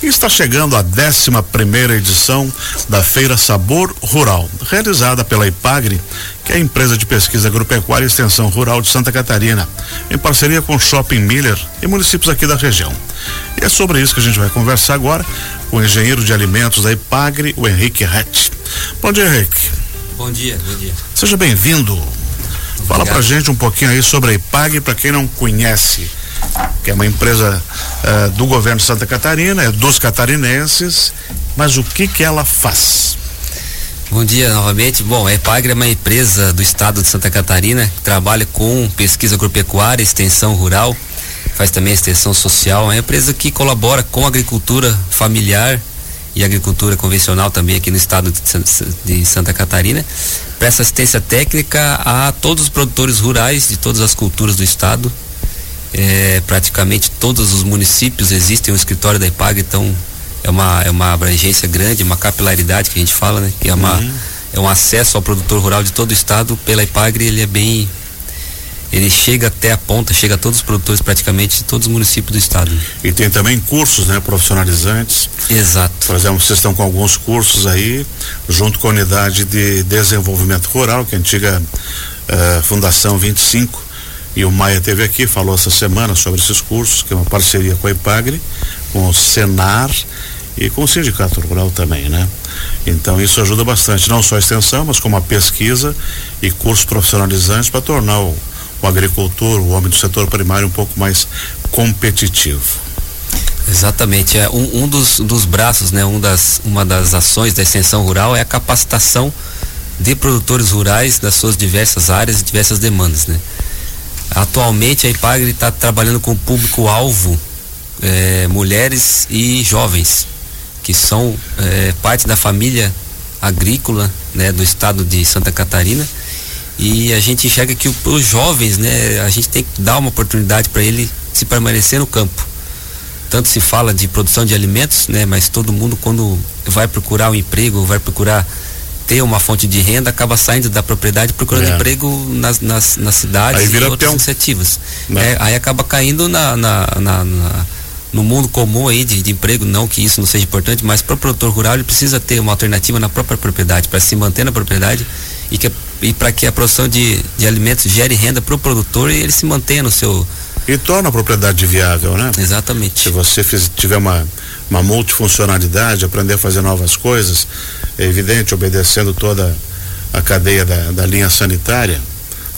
E está chegando a 11 primeira edição da Feira Sabor Rural, realizada pela IPAGRE, que é a empresa de pesquisa agropecuária e extensão rural de Santa Catarina, em parceria com Shopping Miller e municípios aqui da região. E é sobre isso que a gente vai conversar agora com o engenheiro de alimentos da IPAGRE, o Henrique Rett. Bom dia, Henrique. Bom dia, bom dia. Seja bem-vindo. Fala pra gente um pouquinho aí sobre a IPAGRE, para quem não conhece que é uma empresa uh, do governo de Santa Catarina, é dos catarinenses, mas o que que ela faz? Bom dia novamente. Bom, a Epagre é uma empresa do estado de Santa Catarina que trabalha com pesquisa agropecuária, extensão rural, faz também extensão social. É uma empresa que colabora com a agricultura familiar e agricultura convencional também aqui no estado de Santa Catarina. Presta assistência técnica a todos os produtores rurais de todas as culturas do estado, é, praticamente todos os municípios existem um escritório da IPAG, então é uma, é uma abrangência grande, uma capilaridade que a gente fala, né? Que é, uma, uhum. é um acesso ao produtor rural de todo o estado pela IPAGRE, ele é bem ele chega até a ponta, chega a todos os produtores praticamente de todos os municípios do estado. E tem também cursos, né, profissionalizantes. Exato. Por exemplo, vocês estão com alguns cursos aí, junto com a unidade de desenvolvimento rural, que é a antiga uh, Fundação 25, e o Maia teve aqui, falou essa semana sobre esses cursos, que é uma parceria com a IPAGRE, com o Senar e com o Sindicato Rural também, né? Então isso ajuda bastante, não só a extensão, mas como a pesquisa e cursos profissionalizantes para tornar o, o agricultor, o homem do setor primário um pouco mais competitivo. Exatamente, é um, um dos, dos braços, né? Um das, uma das ações da extensão rural é a capacitação de produtores rurais das suas diversas áreas e diversas demandas, né? Atualmente a IPAGRE está trabalhando com público-alvo é, mulheres e jovens, que são é, parte da família agrícola né, do estado de Santa Catarina. E a gente enxerga que os jovens, né, a gente tem que dar uma oportunidade para ele se permanecer no campo. Tanto se fala de produção de alimentos, né, mas todo mundo quando vai procurar um emprego, vai procurar ter uma fonte de renda, acaba saindo da propriedade procurando é. emprego nas, nas, nas cidades e outras peão. iniciativas. Né? É, aí acaba caindo na, na, na, na no mundo comum aí de, de, emprego, não que isso não seja importante, mas para o produtor rural ele precisa ter uma alternativa na própria propriedade, para se manter na propriedade e, que, e para que a produção de, de alimentos gere renda para o produtor e ele se mantenha no seu. E torna a propriedade viável, né? Exatamente. Se você fiz, tiver uma, uma multifuncionalidade, aprender a fazer novas coisas, é evidente, obedecendo toda a cadeia da, da linha sanitária,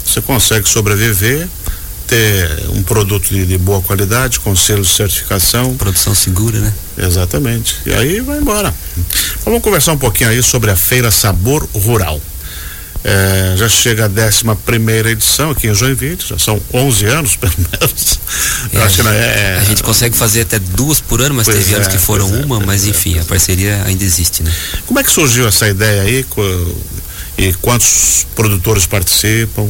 você consegue sobreviver, ter um produto de, de, boa qualidade, com selo de certificação. Produção segura, né? Exatamente. E aí vai embora. Vamos conversar um pouquinho aí sobre a Feira Sabor Rural. É, já chega a 11 primeira edição aqui em Joinville, já são 11 anos pelo menos. É, acho que não é, a gente consegue fazer até duas por ano, mas teve é, anos que foram é, uma, mas é, enfim, a parceria ainda existe, né? Como é que surgiu essa ideia aí? E quantos produtores participam?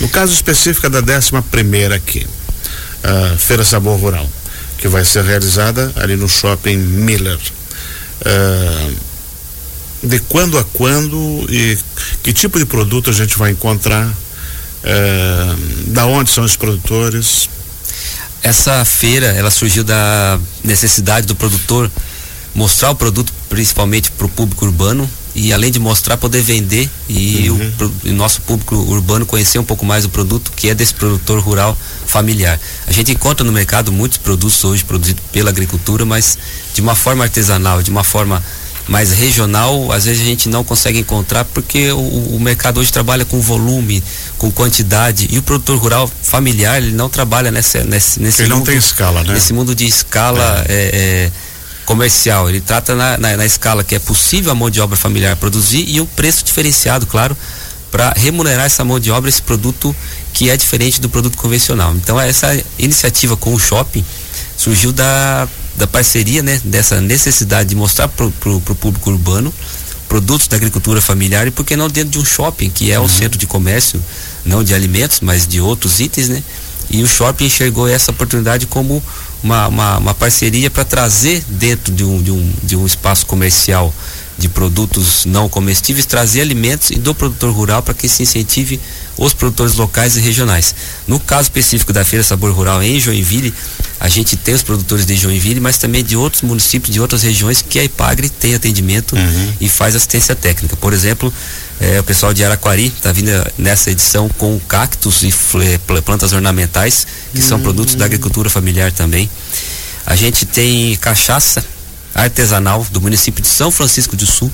No caso específico da 11 primeira aqui, a Feira Sabor Rural, que vai ser realizada ali no Shopping Miller. Uh, de quando a quando e que tipo de produto a gente vai encontrar, é, da onde são os produtores? Essa feira, ela surgiu da necessidade do produtor mostrar o produto principalmente para o público urbano e além de mostrar poder vender e uhum. o, o, nosso público urbano conhecer um pouco mais o produto que é desse produtor rural familiar. A gente encontra no mercado muitos produtos hoje produzidos pela agricultura, mas de uma forma artesanal, de uma forma mais regional, às vezes a gente não consegue encontrar porque o, o, mercado hoje trabalha com volume, com quantidade e o produtor rural familiar ele não trabalha nessa, nesse, nesse ele mundo, não tem escala, né? Nesse mundo de escala é. É, é, comercial, ele trata na, na, na escala que é possível a mão de obra familiar produzir e o preço diferenciado, claro, para remunerar essa mão de obra, esse produto que é diferente do produto convencional. Então essa iniciativa com o shopping surgiu da da parceria, né, dessa necessidade de mostrar para o público urbano produtos da agricultura familiar e por que não dentro de um shopping, que é uhum. um centro de comércio, não de alimentos, mas de outros itens, né? E o shopping enxergou essa oportunidade como uma, uma, uma parceria para trazer dentro de um, de, um, de um espaço comercial de produtos não comestíveis, trazer alimentos e do produtor rural para que se incentive os produtores locais e regionais. No caso específico da Feira Sabor Rural em Joinville, a gente tem os produtores de Joinville, mas também de outros municípios, de outras regiões que a IPAGRE tem atendimento uhum. e faz assistência técnica. Por exemplo, é, o pessoal de Araquari está vindo nessa edição com cactos e plantas ornamentais, que uhum. são produtos da agricultura familiar também. A gente tem cachaça artesanal do município de São Francisco do Sul.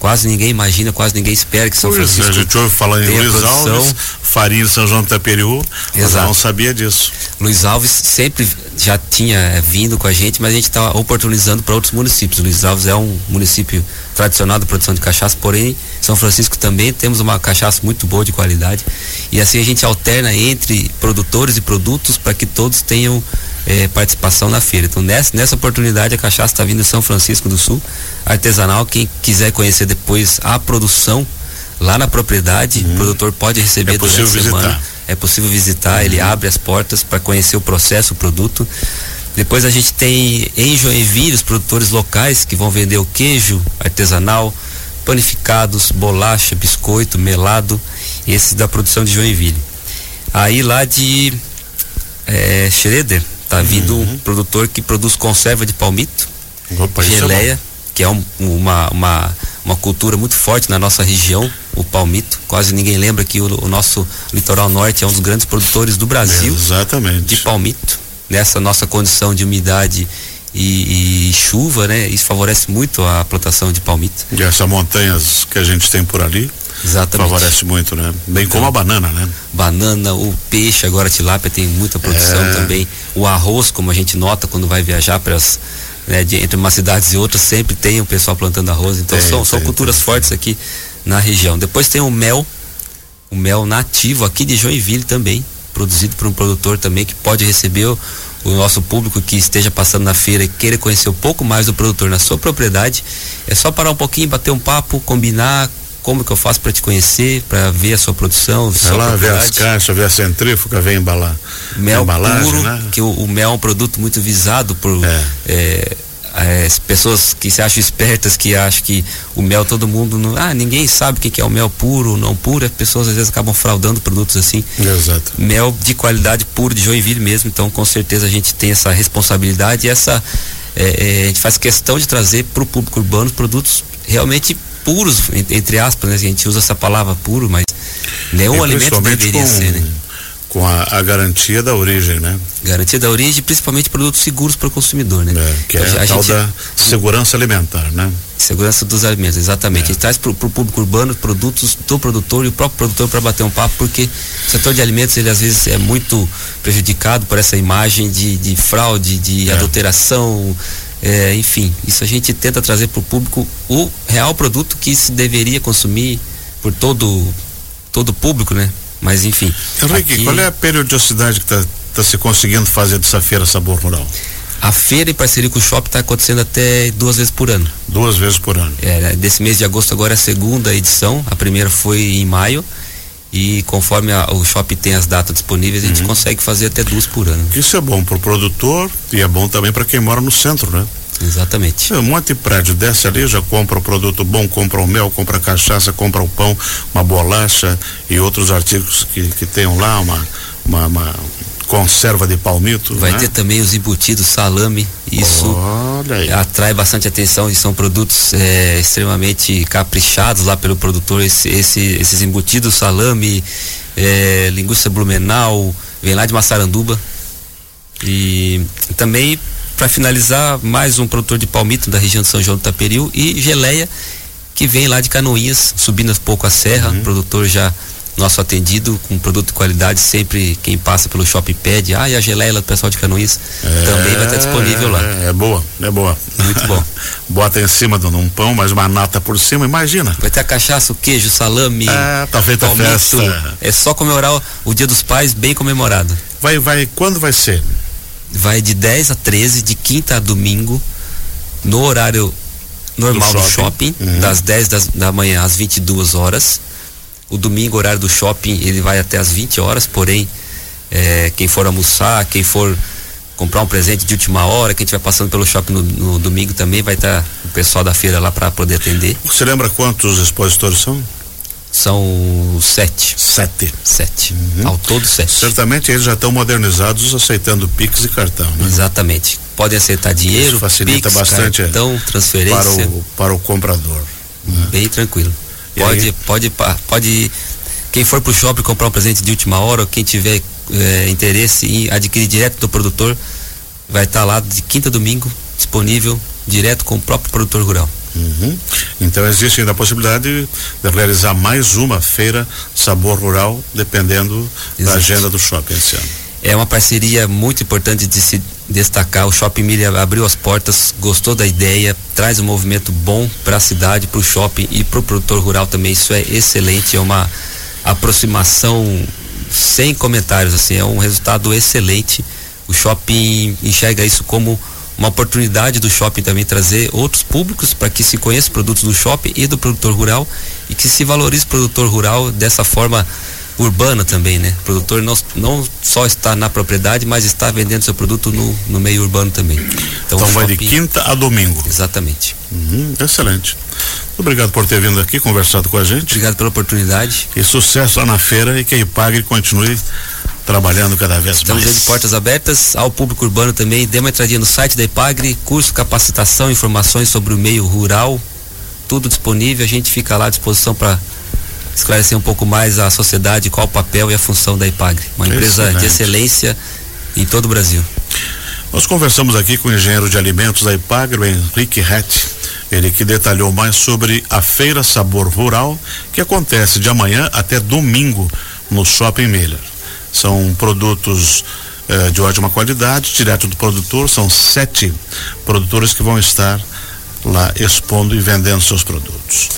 Quase ninguém imagina, quase ninguém espera que São Francisco. A gente ouve falar em Luiz Alves, farinha São João do Taperiú, mas não sabia disso. Luiz Alves sempre já tinha é, vindo com a gente, mas a gente está oportunizando para outros municípios. Luiz Alves é um município tradicional da produção de cachaça, porém São Francisco também temos uma cachaça muito boa de qualidade e assim a gente alterna entre produtores e produtos para que todos tenham é, participação na feira. Então, nessa, nessa oportunidade, a cachaça está vindo de São Francisco do Sul, artesanal. Quem quiser conhecer depois a produção lá na propriedade, uhum. o produtor pode receber é durante a semana. Visitar. É possível visitar, uhum. ele abre as portas para conhecer o processo, o produto. Depois a gente tem em Joinville os produtores locais que vão vender o queijo artesanal, panificados, bolacha, biscoito, melado, esses da produção de Joinville. Aí lá de é, Schroeder, Tá vindo uhum. um produtor que produz conserva de palmito, Opa, é geleia, é que é um, uma, uma, uma cultura muito forte na nossa região, o palmito. Quase ninguém lembra que o, o nosso litoral norte é um dos grandes produtores do Brasil. Exatamente. De palmito. Nessa nossa condição de umidade e, e, chuva, né? Isso favorece muito a plantação de palmito. E essas montanhas que a gente tem por ali, Exatamente. Favorece muito, né? Bem então, como a banana, né? Banana, o peixe, agora a tilápia tem muita produção é. também. O arroz, como a gente nota quando vai viajar para as né, de, entre umas cidades e outras, sempre tem o pessoal plantando arroz. Então tem, são, tem, são culturas tem. fortes aqui na região. Depois tem o mel, o mel nativo aqui de Joinville também, produzido por um produtor também que pode receber o, o nosso público que esteja passando na feira e queira conhecer um pouco mais do produtor na sua propriedade, é só parar um pouquinho, bater um papo, combinar, como que eu faço para te conhecer, para ver a sua produção? Vai lá ver as caixas, ver a centrífuga, ver embalar. Mel embalagem, puro, né? que o, o, mel é um produto muito visado por é. É, as pessoas que se acham espertas, que acham que o mel todo mundo não, ah, ninguém sabe o que, que é o mel puro ou não puro, as pessoas às vezes acabam fraudando produtos assim. Exato. Mel de qualidade puro de Joinville mesmo, então com certeza a gente tem essa responsabilidade e essa é, é a gente faz questão de trazer para o público urbano produtos realmente puros, entre aspas, né? A gente usa essa palavra puro, mas nenhum alimento deveria com, ser, né? Com a, a, garantia da origem, né? Garantia da origem, principalmente produtos seguros para o consumidor, né? É, que é a, a tal gente, da segurança alimentar, né? Segurança dos alimentos, exatamente. É. A gente traz para o público urbano produtos do produtor e o próprio produtor para bater um papo, porque o setor de alimentos, ele às vezes é muito prejudicado por essa imagem de, de fraude, de é. adulteração, é, enfim, isso a gente tenta trazer para o público o real produto que se deveria consumir por todo todo o público, né? Mas enfim. Henrique, aqui... qual é a periodicidade que está tá se conseguindo fazer dessa feira Sabor Rural? A feira em parceria com o shopping está acontecendo até duas vezes por ano. Duas vezes por ano. É, desse mês de agosto agora é a segunda edição. A primeira foi em maio e conforme a, o shopping tem as datas disponíveis, a gente uhum. consegue fazer até duas por ano. Isso é bom para o produtor e é bom também para quem mora no centro, né? Exatamente. É, um monte de prédio desce ali, já compra o produto bom, compra o mel, compra a cachaça, compra o pão, uma bolacha e outros artigos que, que tenham lá, uma, uma, uma conserva de palmito. Vai né? ter também os embutidos, salame. Isso atrai bastante atenção e são produtos é, extremamente caprichados lá pelo produtor. Esse, esse, esses embutidos, salame, é, linguiça blumenau, vem lá de Massaranduba. E também, para finalizar, mais um produtor de palmito da região de São João do Taperiu e geleia que vem lá de Canoinhas, subindo um pouco a serra, uhum. produtor já nosso atendido com produto de qualidade, sempre quem passa pelo shopping pede, ah, e a geleia do pessoal de Canoís é, também vai estar disponível lá. É, é boa, é boa. Muito bom. Bota em cima de um pão, mais uma nata por cima, imagina. Vai ter a cachaça, o queijo, salame. É, tá feita a festa. É só comemorar o, o Dia dos Pais bem comemorado. Vai, vai, quando vai ser? Vai de 10 a 13, de quinta a domingo, no horário normal do shopping, do shopping uhum. das 10 das, da manhã às 22 horas o domingo, horário do shopping, ele vai até às 20 horas, porém, é, quem for almoçar, quem for comprar um presente de última hora, quem estiver passando pelo shopping no, no domingo também vai estar tá o pessoal da feira lá para poder atender. Você lembra quantos expositores são? São sete. Sete. Sete. Uhum. Ao todo sete. Certamente eles já estão modernizados aceitando Pix e cartão, né? Exatamente. Podem aceitar dinheiro, Isso facilita Pix, bastante cartão, transferência. Para o, para o comprador. Né? Bem tranquilo. Pode, pode, pode, quem for para o shopping comprar um presente de última hora, ou quem tiver é, interesse em adquirir direto do produtor, vai estar tá lá de quinta a domingo, disponível direto com o próprio produtor rural. Uhum. Então existe ainda a possibilidade de realizar mais uma feira sabor rural, dependendo Exato. da agenda do shopping esse ano. É uma parceria muito importante de se destacar. O Shopping Milha abriu as portas, gostou da ideia, traz um movimento bom para a cidade, para o shopping e para o produtor rural também. Isso é excelente, é uma aproximação sem comentários, assim, é um resultado excelente. O shopping enxerga isso como uma oportunidade do shopping também trazer outros públicos para que se conheça produtos do shopping e do produtor rural e que se valorize o produtor rural dessa forma urbana também, né? O produtor não, não só está na propriedade, mas está vendendo seu produto no, no meio urbano também. Então, então vai de quinta a domingo. Exatamente. Uhum, excelente. Obrigado por ter vindo aqui, conversado com a gente. Obrigado pela oportunidade. E sucesso lá na feira e que a Ipagre continue trabalhando cada vez Estamos mais. Estamos de portas abertas ao público urbano também. Dê uma entradinha no site da Ipagre, curso, capacitação, informações sobre o meio rural, tudo disponível. A gente fica lá à disposição para esclarecer um pouco mais a sociedade qual o papel e a função da Ipagre. Uma empresa Excelente. de excelência em todo o Brasil. Nós conversamos aqui com o engenheiro de alimentos da Ipagre, o Henrique Rett, ele que detalhou mais sobre a Feira Sabor Rural, que acontece de amanhã até domingo no Shopping Miller. São produtos eh, de ótima qualidade, direto do produtor, são sete produtores que vão estar lá expondo e vendendo seus produtos.